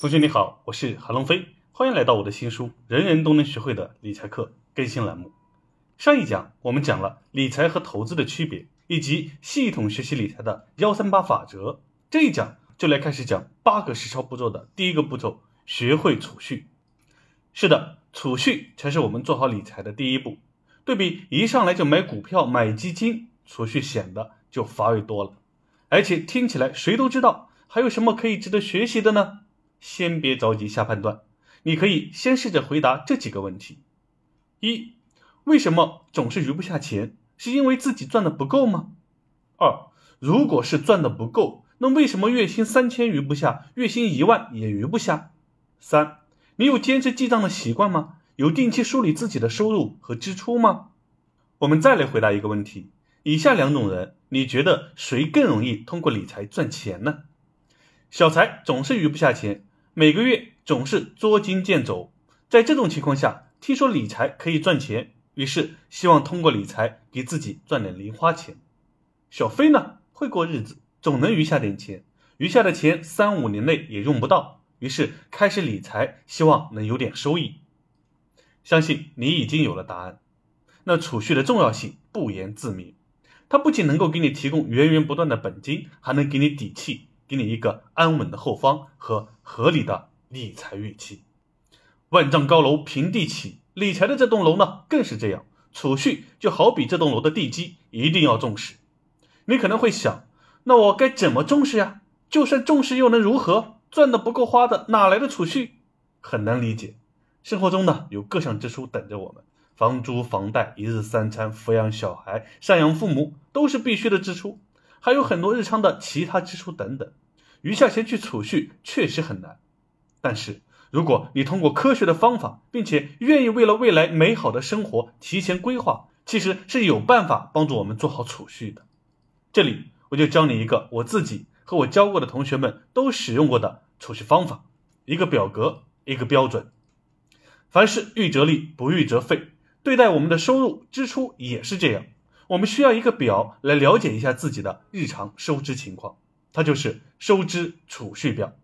同学你好，我是韩龙飞，欢迎来到我的新书《人人都能学会的理财课》更新栏目。上一讲我们讲了理财和投资的区别，以及系统学习理财的幺三八法则。这一讲就来开始讲八个实操步骤的第一个步骤：学会储蓄。是的，储蓄才是我们做好理财的第一步。对比一上来就买股票、买基金，储蓄显得就乏味多了。而且听起来谁都知道，还有什么可以值得学习的呢？先别着急下判断，你可以先试着回答这几个问题：一、为什么总是余不下钱？是因为自己赚的不够吗？二、如果是赚的不够，那为什么月薪三千余不下，月薪一万也余不下？三、你有坚持记账的习惯吗？有定期梳理自己的收入和支出吗？我们再来回答一个问题：以下两种人，你觉得谁更容易通过理财赚钱呢？小财总是余不下钱。每个月总是捉襟见肘，在这种情况下，听说理财可以赚钱，于是希望通过理财给自己赚点零花钱。小飞呢，会过日子，总能余下点钱，余下的钱三五年内也用不到，于是开始理财，希望能有点收益。相信你已经有了答案。那储蓄的重要性不言自明，它不仅能够给你提供源源不断的本金，还能给你底气。给你一个安稳的后方和合理的理财预期。万丈高楼平地起，理财的这栋楼呢更是这样。储蓄就好比这栋楼的地基，一定要重视。你可能会想，那我该怎么重视呀？就算重视又能如何？赚的不够花的，哪来的储蓄？很难理解。生活中呢有各项支出等着我们，房租、房贷、一日三餐、抚养小孩、赡养父母，都是必须的支出。还有很多日常的其他支出等等，余下钱去储蓄确实很难。但是，如果你通过科学的方法，并且愿意为了未来美好的生活提前规划，其实是有办法帮助我们做好储蓄的。这里我就教你一个我自己和我教过的同学们都使用过的储蓄方法，一个表格，一个标准。凡事预则立，不预则废。对待我们的收入支出也是这样。我们需要一个表来了解一下自己的日常收支情况，它就是收支储蓄表，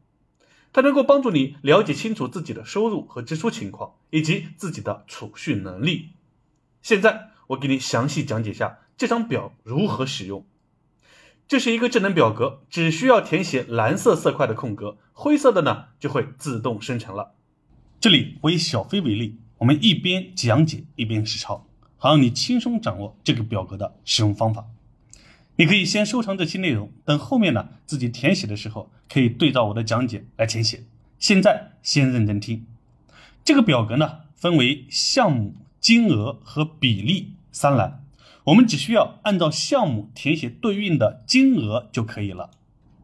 它能够帮助你了解清楚自己的收入和支出情况以及自己的储蓄能力。现在我给你详细讲解下这张表如何使用。这是一个智能表格，只需要填写蓝色色块的空格，灰色的呢就会自动生成了。这里我以小飞为例，我们一边讲解一边实操。好让你轻松掌握这个表格的使用方法。你可以先收藏这期内容，等后面呢自己填写的时候，可以对照我的讲解来填写。现在先认真听。这个表格呢分为项目、金额和比例三栏，我们只需要按照项目填写对应的金额就可以了。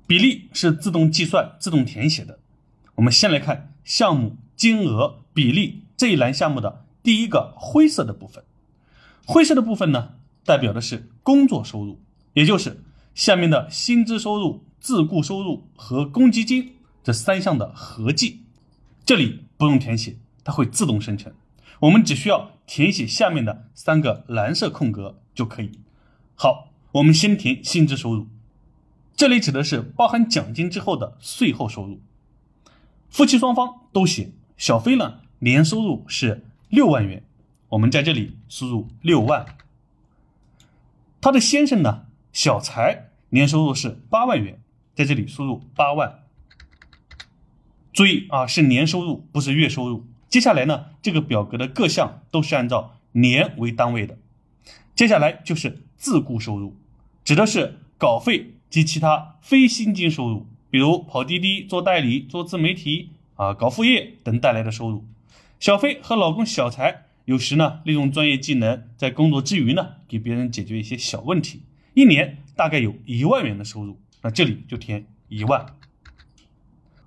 比例是自动计算、自动填写的。我们先来看项目、金额、比例这一栏项目的第一个灰色的部分。灰色的部分呢，代表的是工作收入，也就是下面的薪资收入、自雇收入和公积金这三项的合计。这里不用填写，它会自动生成。我们只需要填写下面的三个蓝色空格就可以。好，我们先填薪资收入，这里指的是包含奖金之后的税后收入。夫妻双方都写，小飞呢年收入是六万元。我们在这里输入六万，他的先生呢？小财年收入是八万元，在这里输入八万。注意啊，是年收入，不是月收入。接下来呢，这个表格的各项都是按照年为单位的。接下来就是自雇收入，指的是稿费及其他非薪金收入，比如跑滴滴、做代理、做自媒体啊、搞副业等带来的收入。小飞和老公小财。有时呢，利用专业技能，在工作之余呢，给别人解决一些小问题，一年大概有一万元的收入，那这里就填一万。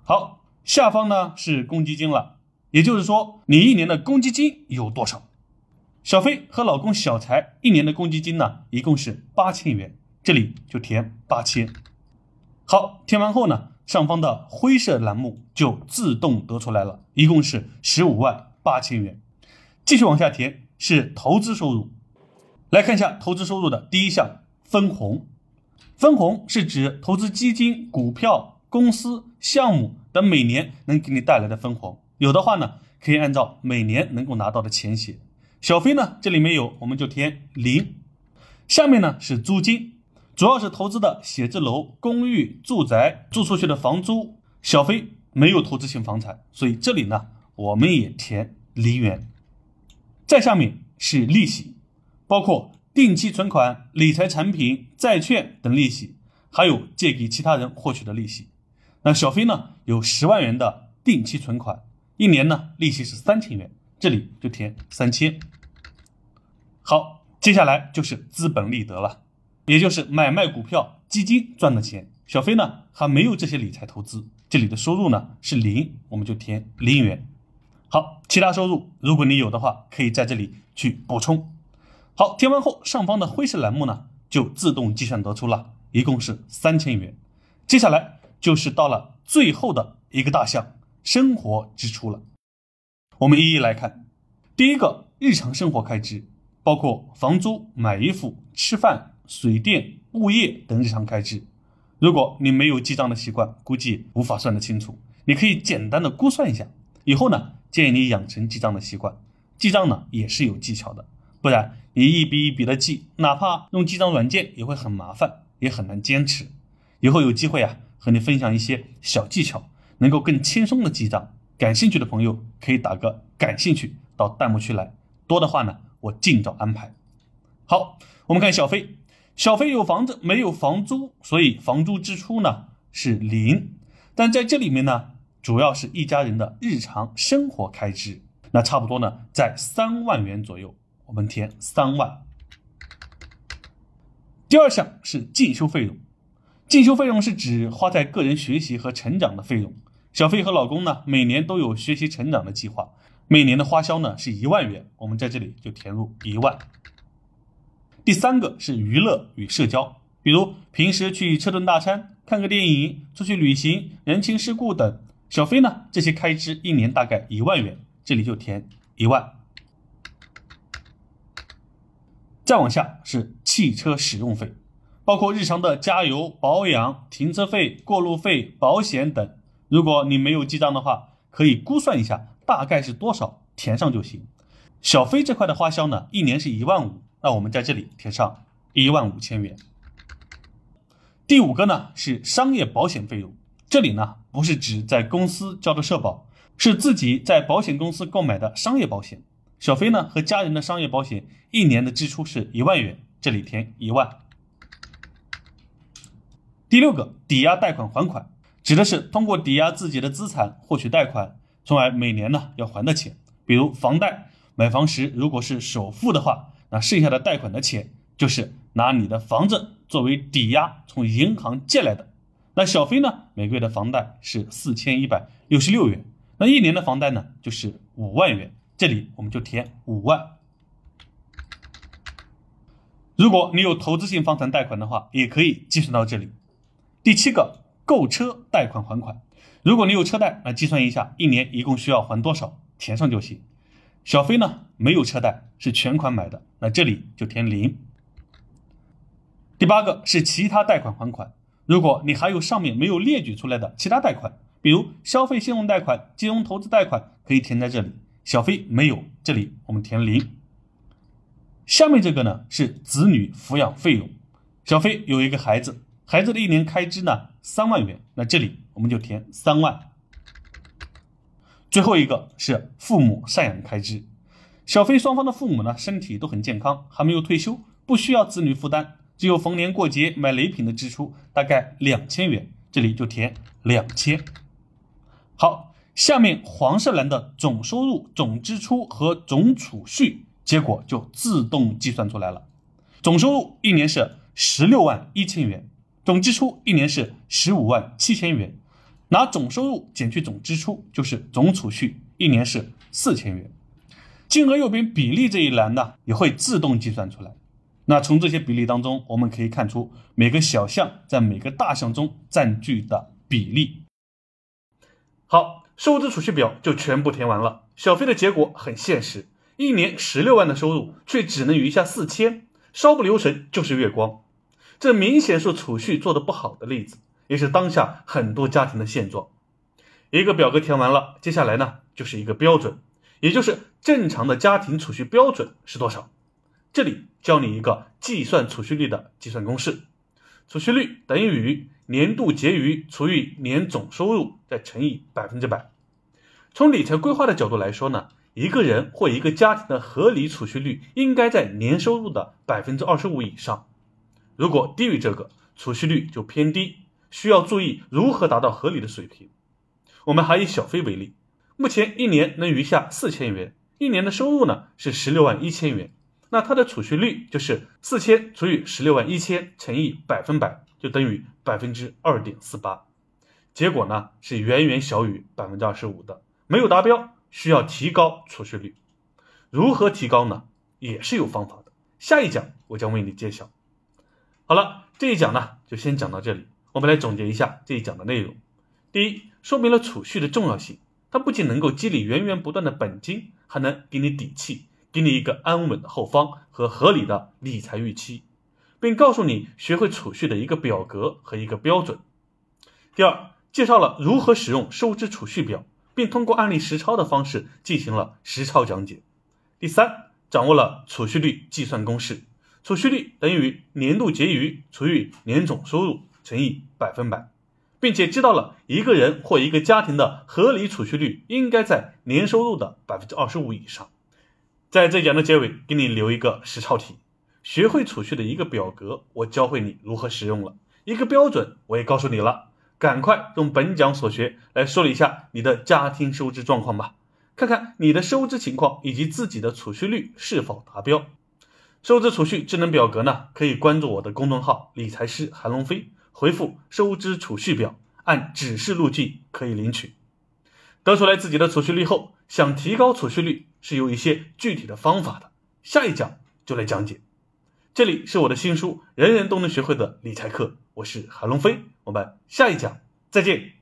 好，下方呢是公积金了，也就是说，你一年的公积金有多少？小飞和老公小财一年的公积金呢，一共是八千元，这里就填八千。好，填完后呢，上方的灰色栏目就自动得出来了，一共是十五万八千元。继续往下填是投资收入，来看一下投资收入的第一项分红。分红是指投资基金、股票、公司、项目等每年能给你带来的分红。有的话呢，可以按照每年能够拿到的钱写。小飞呢，这里没有，我们就填零。下面呢是租金，主要是投资的写字楼、公寓、住宅租出去的房租。小飞没有投资性房产，所以这里呢我们也填零元。再下面是利息，包括定期存款、理财产品、债券等利息，还有借给其他人获取的利息。那小飞呢有十万元的定期存款，一年呢利息是三千元，这里就填三千。好，接下来就是资本利得了，也就是买卖股票、基金赚的钱。小飞呢还没有这些理财投资，这里的收入呢是零，我们就填零元。好，其他收入如果你有的话，可以在这里去补充。好，填完后上方的灰色栏目呢就自动计算得出了，一共是三千元。接下来就是到了最后的一个大项，生活支出了。我们一一来看，第一个日常生活开支。包括房租、买衣服、吃饭、水电、物业等日常开支。如果你没有记账的习惯，估计无法算得清楚。你可以简单的估算一下。以后呢，建议你养成记账的习惯。记账呢也是有技巧的，不然你一笔一笔的记，哪怕用记账软件也会很麻烦，也很难坚持。以后有机会啊，和你分享一些小技巧，能够更轻松的记账。感兴趣的朋友可以打个感兴趣到弹幕区来，多的话呢。我尽早安排。好，我们看小飞，小飞有房子没有房租，所以房租支出呢是零。但在这里面呢，主要是一家人的日常生活开支，那差不多呢在三万元左右，我们填三万。第二项是进修费用，进修费用是指花在个人学习和成长的费用。小飞和老公呢，每年都有学习成长的计划。每年的花销呢是一万元，我们在这里就填入一万。第三个是娱乐与社交，比如平时去吃顿大餐、看个电影、出去旅行、人情世故等。小飞呢这些开支一年大概一万元，这里就填一万。再往下是汽车使用费，包括日常的加油、保养、停车费、过路费、保险等。如果你没有记账的话，可以估算一下。大概是多少填上就行。小飞这块的花销呢，一年是一万五，那我们在这里填上一万五千元。第五个呢是商业保险费用，这里呢不是指在公司交的社保，是自己在保险公司购买的商业保险。小飞呢和家人的商业保险一年的支出是一万元，这里填一万。第六个抵押贷款还款，指的是通过抵押自己的资产获取贷款。从而每年呢要还的钱，比如房贷，买房时如果是首付的话，那剩下的贷款的钱就是拿你的房子作为抵押从银行借来的。那小飞呢，每个月的房贷是四千一百六十六元，那一年的房贷呢就是五万元，这里我们就填五万。如果你有投资性房产贷款的话，也可以计算到这里。第七个，购车贷款还款。如果你有车贷，那计算一下，一年一共需要还多少，填上就行。小飞呢没有车贷，是全款买的，那这里就填零。第八个是其他贷款还款，如果你还有上面没有列举出来的其他贷款，比如消费信用贷款、金融投资贷款，可以填在这里。小飞没有，这里我们填零。下面这个呢是子女抚养费用，小飞有一个孩子。孩子的一年开支呢，三万元，那这里我们就填三万。最后一个是父母赡养开支，小飞双方的父母呢身体都很健康，还没有退休，不需要子女负担，只有逢年过节买礼品的支出，大概两千元，这里就填两千。好，下面黄色栏的总收入、总支出和总储蓄结果就自动计算出来了。总收入一年是十六万一千元。总支出一年是十五万七千元，拿总收入减去总支出就是总储蓄，一年是四千元。金额右边比例这一栏呢，也会自动计算出来。那从这些比例当中，我们可以看出每个小项在每个大项中占据的比例。好，收支储蓄表就全部填完了。小飞的结果很现实，一年十六万的收入，却只能余下四千，稍不留神就是月光。这明显是储蓄做得不好的例子，也是当下很多家庭的现状。一个表格填完了，接下来呢就是一个标准，也就是正常的家庭储蓄标准是多少。这里教你一个计算储蓄率的计算公式：储蓄率等于年度结余除以年总收入再乘以百分之百。从理财规划的角度来说呢，一个人或一个家庭的合理储蓄率应该在年收入的百分之二十五以上。如果低于这个，储蓄率就偏低，需要注意如何达到合理的水平。我们还以小飞为例，目前一年能余下四千元，一年的收入呢是十六万一千元，那它的储蓄率就是四千除以十六万一千乘以百分百，就等于百分之二点四八。结果呢是远远小于百分之二十五的，没有达标，需要提高储蓄率。如何提高呢？也是有方法的。下一讲我将为你揭晓。好了，这一讲呢就先讲到这里。我们来总结一下这一讲的内容。第一，说明了储蓄的重要性。它不仅能够积累源源不断的本金，还能给你底气，给你一个安稳的后方和合理的理财预期，并告诉你学会储蓄的一个表格和一个标准。第二，介绍了如何使用收支储蓄表，并通过案例实操的方式进行了实操讲解。第三，掌握了储蓄率计算公式，储蓄率等于年度结余除以年总收入乘以百分百。并且知道了一个人或一个家庭的合理储蓄率应该在年收入的百分之二十五以上。在这讲的结尾，给你留一个实操题：学会储蓄的一个表格，我教会你如何使用了；一个标准，我也告诉你了。赶快用本讲所学来梳理一下你的家庭收支状况吧，看看你的收支情况以及自己的储蓄率是否达标。收支储蓄智能表格呢，可以关注我的公众号“理财师韩龙飞”。回复收支储蓄表，按指示路径可以领取。得出来自己的储蓄率后，想提高储蓄率是有一些具体的方法的。下一讲就来讲解。这里是我的新书《人人都能学会的理财课》，我是韩龙飞，我们下一讲再见。